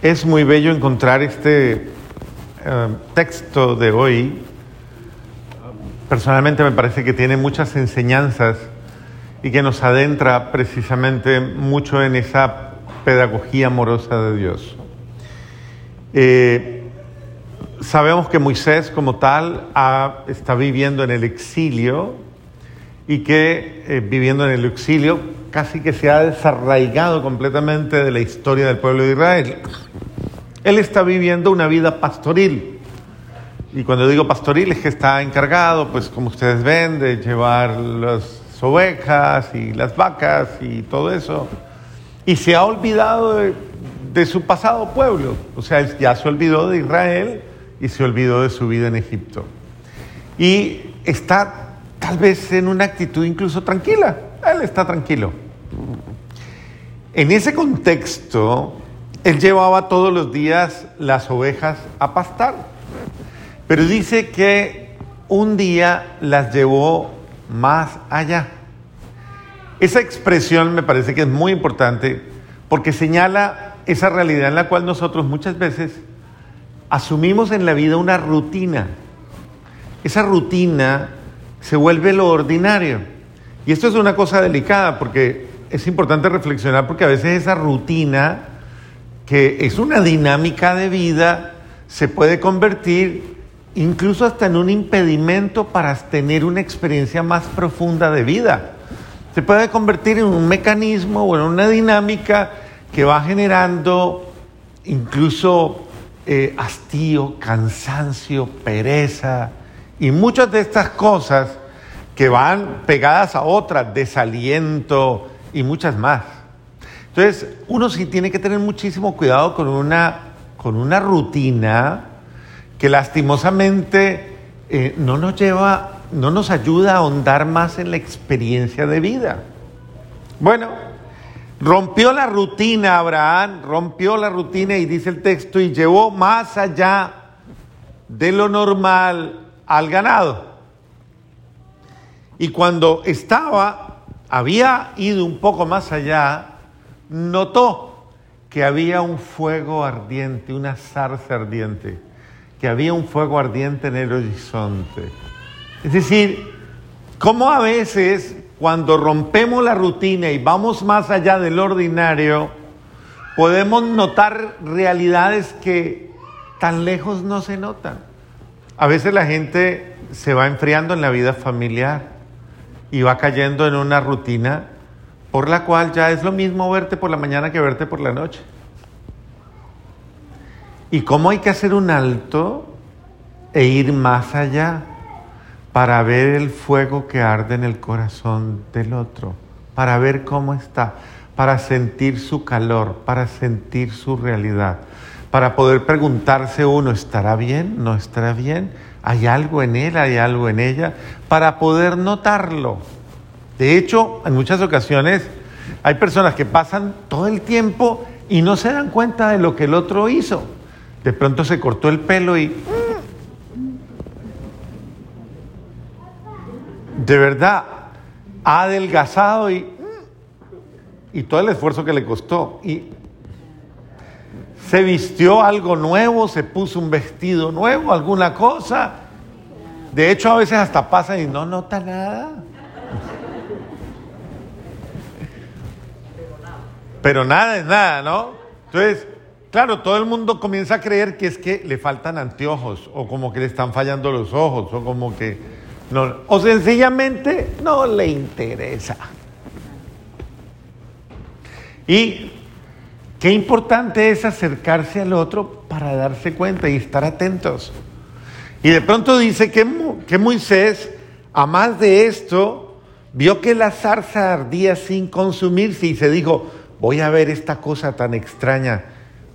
Es muy bello encontrar este eh, texto de hoy. Personalmente me parece que tiene muchas enseñanzas y que nos adentra precisamente mucho en esa pedagogía amorosa de Dios. Eh, sabemos que Moisés como tal está viviendo en el exilio y que eh, viviendo en el exilio casi que se ha desarraigado completamente de la historia del pueblo de Israel. Él está viviendo una vida pastoril. Y cuando digo pastoril es que está encargado, pues como ustedes ven, de llevar las ovejas y las vacas y todo eso. Y se ha olvidado de, su pasado pueblo. O sea, ya se olvidó de Israel y se olvidó de su vida en Egipto. Y está tal vez en una actitud incluso tranquila. Él está tranquilo. En ese contexto, él llevaba todos los días las ovejas a pastar, pero dice que un día las llevó más allá. Esa expresión me parece que es muy importante porque señala esa realidad en la cual nosotros muchas veces asumimos en la vida una rutina. Esa rutina se vuelve lo ordinario. Y esto es una cosa delicada porque es importante reflexionar porque a veces esa rutina, que es una dinámica de vida, se puede convertir incluso hasta en un impedimento para tener una experiencia más profunda de vida. Se puede convertir en un mecanismo o en una dinámica que va generando incluso eh, hastío, cansancio, pereza y muchas de estas cosas que van pegadas a otras, desaliento y muchas más. Entonces, uno sí tiene que tener muchísimo cuidado con una, con una rutina que lastimosamente eh, no nos lleva, no nos ayuda a ahondar más en la experiencia de vida. Bueno, rompió la rutina Abraham, rompió la rutina y dice el texto, y llevó más allá de lo normal al ganado. Y cuando estaba, había ido un poco más allá, notó que había un fuego ardiente, una zarza ardiente, que había un fuego ardiente en el horizonte. Es decir, como a veces cuando rompemos la rutina y vamos más allá del ordinario, podemos notar realidades que tan lejos no se notan. A veces la gente se va enfriando en la vida familiar y va cayendo en una rutina por la cual ya es lo mismo verte por la mañana que verte por la noche. Y cómo hay que hacer un alto e ir más allá para ver el fuego que arde en el corazón del otro, para ver cómo está, para sentir su calor, para sentir su realidad, para poder preguntarse uno, ¿estará bien? ¿No estará bien? Hay algo en él, hay algo en ella, para poder notarlo. De hecho, en muchas ocasiones hay personas que pasan todo el tiempo y no se dan cuenta de lo que el otro hizo. De pronto se cortó el pelo y... De verdad, ha adelgazado y... Y todo el esfuerzo que le costó. Y se vistió algo nuevo, se puso un vestido nuevo, alguna cosa. De hecho, a veces hasta pasa y no nota nada. Pero nada es nada, ¿no? Entonces, claro, todo el mundo comienza a creer que es que le faltan anteojos, o como que le están fallando los ojos, o como que no, o sencillamente no le interesa. Y Qué importante es acercarse al otro para darse cuenta y estar atentos. Y de pronto dice que, que Moisés, a más de esto, vio que la zarza ardía sin consumirse y se dijo, voy a ver esta cosa tan extraña,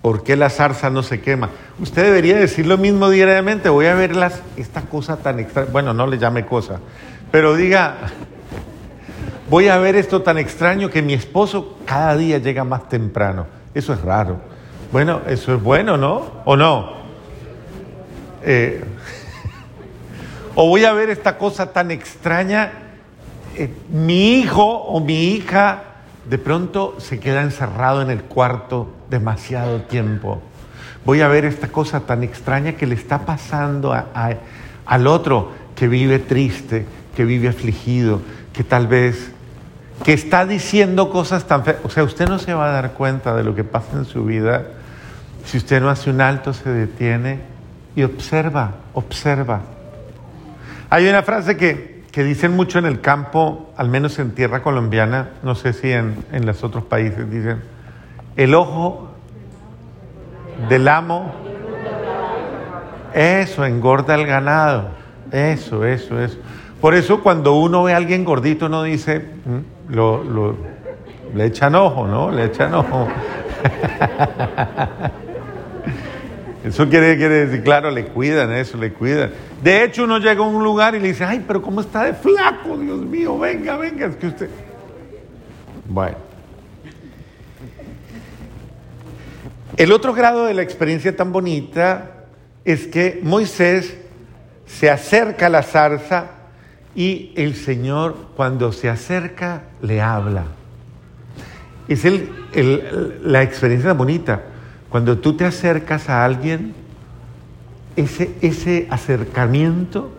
¿por qué la zarza no se quema? Usted debería decir lo mismo diariamente, voy a ver las, esta cosa tan extraña, bueno, no le llame cosa, pero diga, voy a ver esto tan extraño que mi esposo cada día llega más temprano. Eso es raro. Bueno, eso es bueno, ¿no? ¿O no? Eh, o voy a ver esta cosa tan extraña. Eh, mi hijo o mi hija de pronto se queda encerrado en el cuarto demasiado tiempo. Voy a ver esta cosa tan extraña que le está pasando al otro que vive triste, que vive afligido, que tal vez, que está diciendo cosas tan feas. O sea, usted no se va a dar cuenta de lo que pasa en su vida si usted no hace un alto, se detiene y observa, observa. Hay una frase que, que dicen mucho en el campo, al menos en tierra colombiana, no sé si en, en los otros países, dicen, el ojo del amo, eso engorda el ganado, eso, eso, eso. Por eso cuando uno ve a alguien gordito, uno dice, mm, lo, lo, le echan ojo, ¿no? Le echan ojo. Eso quiere, quiere decir, claro, le cuidan eso, le cuidan. De hecho, uno llega a un lugar y le dice, ay, pero ¿cómo está de flaco? Dios mío, venga, venga, es que usted... Bueno. El otro grado de la experiencia tan bonita es que Moisés se acerca a la zarza y el Señor cuando se acerca le habla. Es el, la experiencia tan bonita. Cuando tú te acercas a alguien, ese, ese acercamiento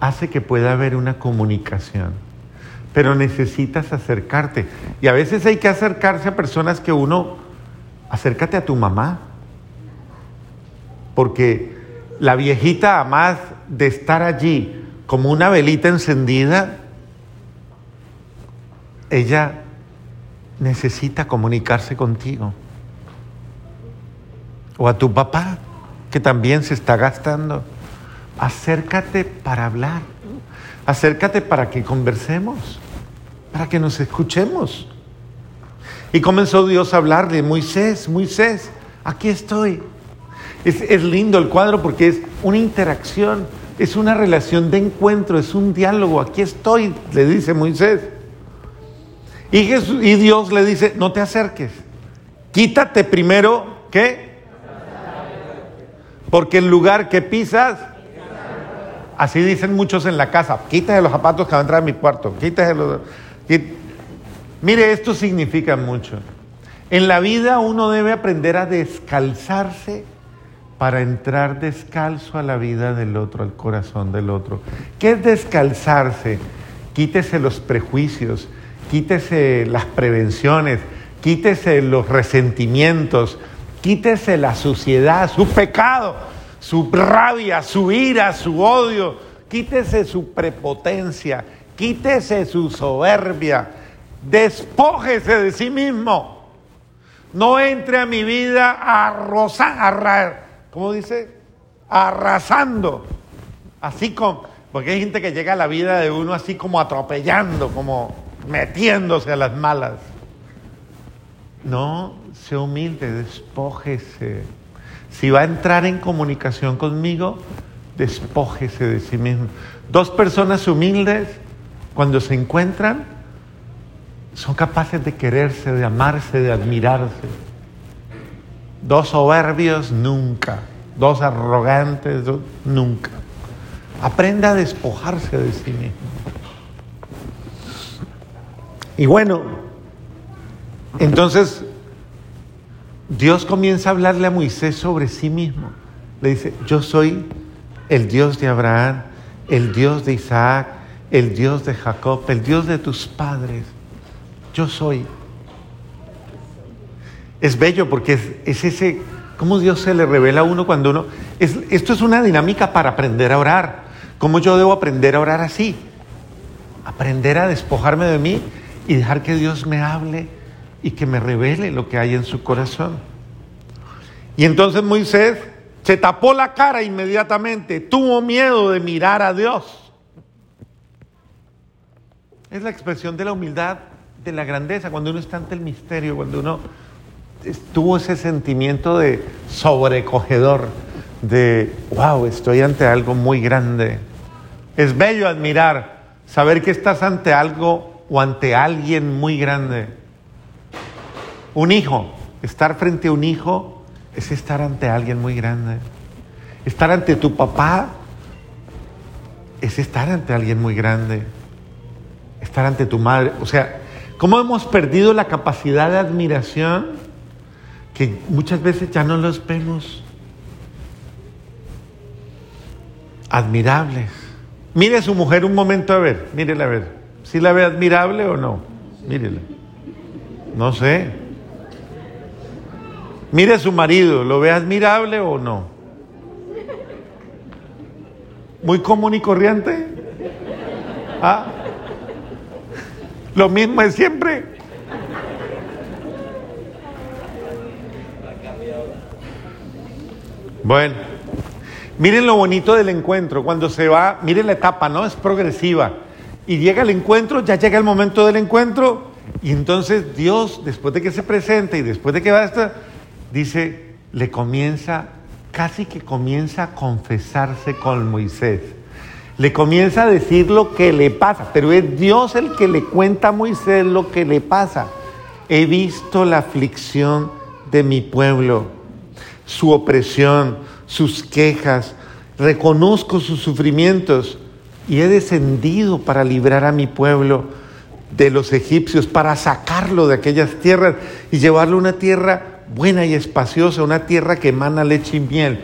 hace que pueda haber una comunicación. Pero necesitas acercarte. Y a veces hay que acercarse a personas que uno, acércate a tu mamá. Porque la viejita, además de estar allí como una velita encendida, ella necesita comunicarse contigo o a tu papá, que también se está gastando. Acércate para hablar. Acércate para que conversemos, para que nos escuchemos. Y comenzó Dios a hablarle, Moisés, Moisés, aquí estoy. Es, lindo el cuadro porque es una interacción, es una relación de encuentro, es un diálogo. Aquí estoy, le dice Moisés. Y, y Dios le dice, no te acerques, quítate primero, ¿qué? Porque el lugar que pisas, así dicen muchos en la casa, quítese los zapatos que van a entrar en mi cuarto, quítese los... Mire, esto significa mucho. En la vida uno debe aprender a descalzarse para entrar descalzo a la vida del otro, al corazón del otro. ¿Qué es descalzarse? Quítese los prejuicios, quítese las prevenciones, quítese los resentimientos, Quítese la suciedad, su pecado, su rabia, su ira, su odio. Quítese su prepotencia, quítese su soberbia. Despójese de sí mismo. No entre a mi vida arrasando, ¿cómo dice? Arrasando. Así como, porque hay gente que llega a la vida de uno así como atropellando, como metiéndose a las malas. No, sea humilde, despójese. Si va a entrar en comunicación conmigo, despójese de sí mismo. Dos personas humildes, cuando se encuentran, son capaces de quererse, de amarse, de admirarse. Dos soberbios, nunca. Dos arrogantes, nunca. Aprenda a despojarse de sí mismo. Y bueno, entonces Dios comienza a hablarle a Moisés sobre sí mismo. Le dice, yo soy el Dios de Abraham, el Dios de Isaac, el Dios de Jacob, el Dios de tus padres. Yo soy. Es bello porque es, ese, cómo Dios se le revela a uno cuando uno... Es, esto es una dinámica para aprender a orar. ¿Cómo yo debo aprender a orar así? Aprender a despojarme de mí y dejar que Dios me hable y que me revele lo que hay en su corazón. Y entonces Moisés se tapó la cara inmediatamente, tuvo miedo de mirar a Dios. Es la expresión de la humildad, de la grandeza, cuando uno está ante el misterio, cuando uno tuvo ese sentimiento de sobrecogedor, de, wow, estoy ante algo muy grande. Es bello admirar, saber que estás ante algo o ante alguien muy grande. Un hijo, estar frente a un hijo es estar ante alguien muy grande. Estar ante tu papá es estar ante alguien muy grande. Estar ante tu madre. O sea, ¿cómo hemos perdido la capacidad de admiración que muchas veces ya no los vemos admirables. Mire a su mujer un momento a ver, mírela a ver. ¿Si la ve admirable o no? Mírela. No sé. Mire a su marido, ¿lo ve admirable o no? ¿Muy común y corriente? ¿Ah? ¿Lo mismo es siempre? Bueno, miren lo bonito del encuentro. Cuando se va, miren la etapa, ¿no? Es progresiva. Y llega el encuentro, ya llega el momento del encuentro. Y entonces Dios, después de que se presenta y después de que va a estar, dice, le comienza, casi que comienza a confesarse con Moisés. Le comienza a decir lo que le pasa, pero es Dios el que le cuenta a Moisés lo que le pasa. He visto la aflicción de mi pueblo, su opresión, sus quejas, reconozco sus sufrimientos y he descendido para librar a mi pueblo de los egipcios, para sacarlo de aquellas tierras y llevarlo a una tierra buena y espaciosa, una tierra que emana leche y miel.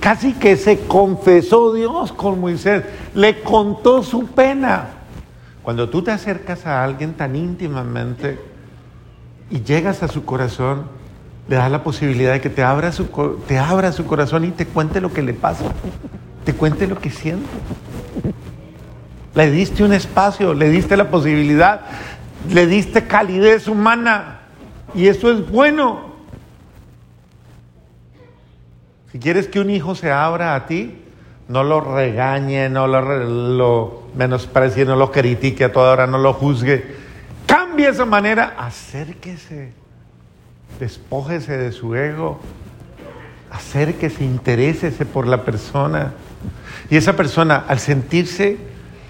Casi que se confesó Dios con Moisés, le contó su pena. Cuando tú te acercas a alguien tan íntimamente y llegas a su corazón, le das la posibilidad de que te abra su, te abra su corazón y te cuente lo que le pasa, te cuente lo que siente. Le diste un espacio, le diste la posibilidad, le diste calidez humana y eso es bueno. Si quieres que un hijo se abra a ti, no lo regañe, no lo, lo menosprecie, no lo critique a toda hora, no lo juzgue. Cambie esa manera, acérquese, despójese de su ego, acérquese, interésese por la persona. Y esa persona, al sentirse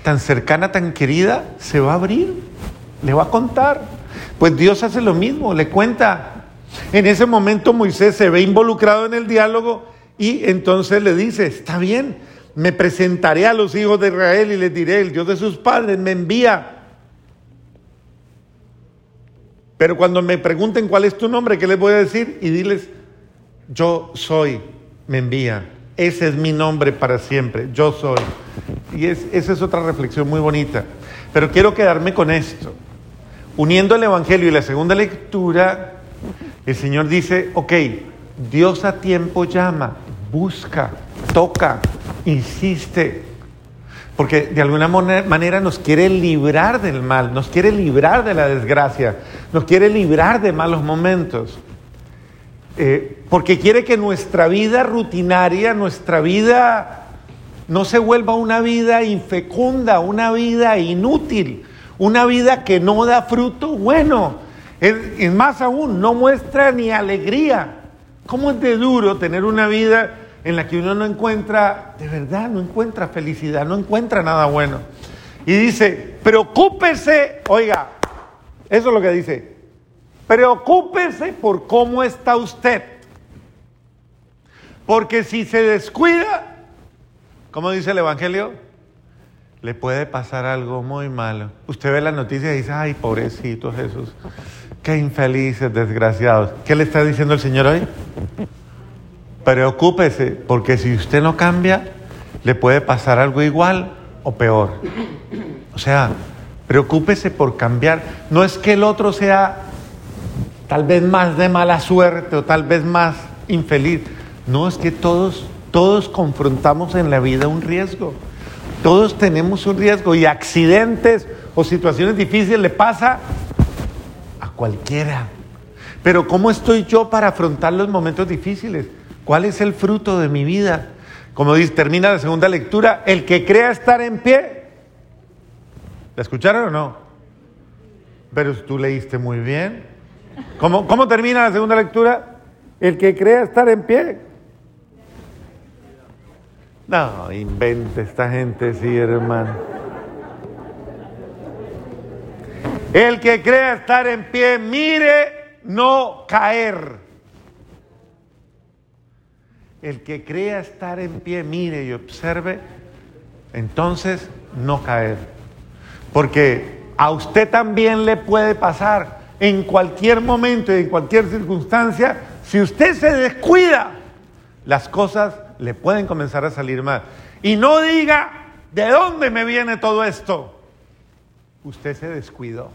tan cercana, tan querida, se va a abrir, le va a contar. Pues Dios hace lo mismo, le cuenta. En ese momento Moisés se ve involucrado en el diálogo y entonces le dice, está bien, me presentaré a los hijos de Israel y les diré, el Dios de sus padres me envía. Pero cuando me pregunten cuál es tu nombre, ¿qué les voy a decir? Y diles, yo soy, me envía. Ese es mi nombre para siempre, yo soy. Y esa es otra reflexión muy bonita. Pero quiero quedarme con esto. Uniendo el Evangelio y la segunda lectura, el Señor dice, ok, Dios a tiempo llama, busca, toca, insiste, porque de alguna manera nos quiere librar del mal, nos quiere librar de la desgracia, nos quiere librar de malos momentos, eh, porque quiere que nuestra vida rutinaria, nuestra vida no se vuelva una vida infecunda, una vida inútil, una vida que no da fruto bueno, es más aún, no muestra ni alegría. ¿Cómo es de duro tener una vida en la que uno no encuentra, de verdad, no encuentra felicidad, no encuentra nada bueno? Y dice, preocúpese, oiga, eso es lo que dice, preocúpese por cómo está usted. Porque si se descuida, ¿cómo dice el Evangelio? Le puede pasar algo muy malo. Usted ve la noticia y dice, ay, pobrecito Jesús. Qué infelices, desgraciados. ¿Qué le está diciendo el Señor hoy? Preocúpese, porque si usted no cambia, le puede pasar algo igual o peor. O sea, preocúpese por cambiar. No es que el otro sea tal vez más de mala suerte o tal vez más infeliz. No, es que todos, todos confrontamos en la vida un riesgo. Todos tenemos un riesgo y accidentes o situaciones difíciles le pasa cualquiera. Pero ¿cómo estoy yo para afrontar los momentos difíciles? ¿Cuál es el fruto de mi vida? Como dice, termina la segunda lectura, el que crea estar en pie. ¿La escucharon o no? Pero tú leíste muy bien. ¿Cómo, cómo termina la segunda lectura? El que crea estar en pie. No, invente esta gente, sí, hermano. El que crea estar en pie, mire no caer. El que crea estar en pie, mire y observe, entonces no caer. Porque a usted también le puede pasar en cualquier momento y en cualquier circunstancia Si usted se descuida, las cosas le pueden comenzar a salir mal. Y no diga, ¿de dónde me viene todo esto? Usted se descuidó.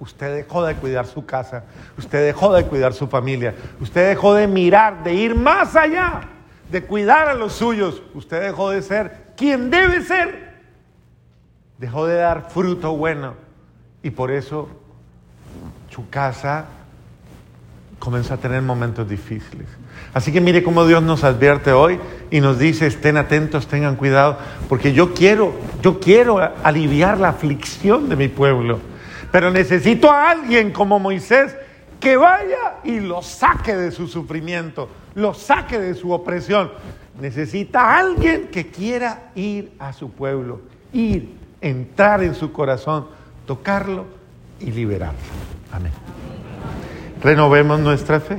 Usted dejó de cuidar su casa, usted dejó de cuidar su familia, usted dejó de mirar, de ir más allá, de cuidar a los suyos, usted dejó de ser quien debe ser, dejó de dar fruto bueno. Y por eso su casa comenzó a tener momentos difíciles. Así que mire cómo Dios nos advierte hoy y nos dice, estén atentos, tengan cuidado, porque yo quiero, yo quiero aliviar la aflicción de mi pueblo. Pero necesito a alguien como Moisés que vaya y lo saque de su sufrimiento, lo saque de su opresión. Necesita a alguien que quiera ir a su pueblo, ir, entrar en su corazón, tocarlo y liberarlo. Amén. Renovemos nuestra fe.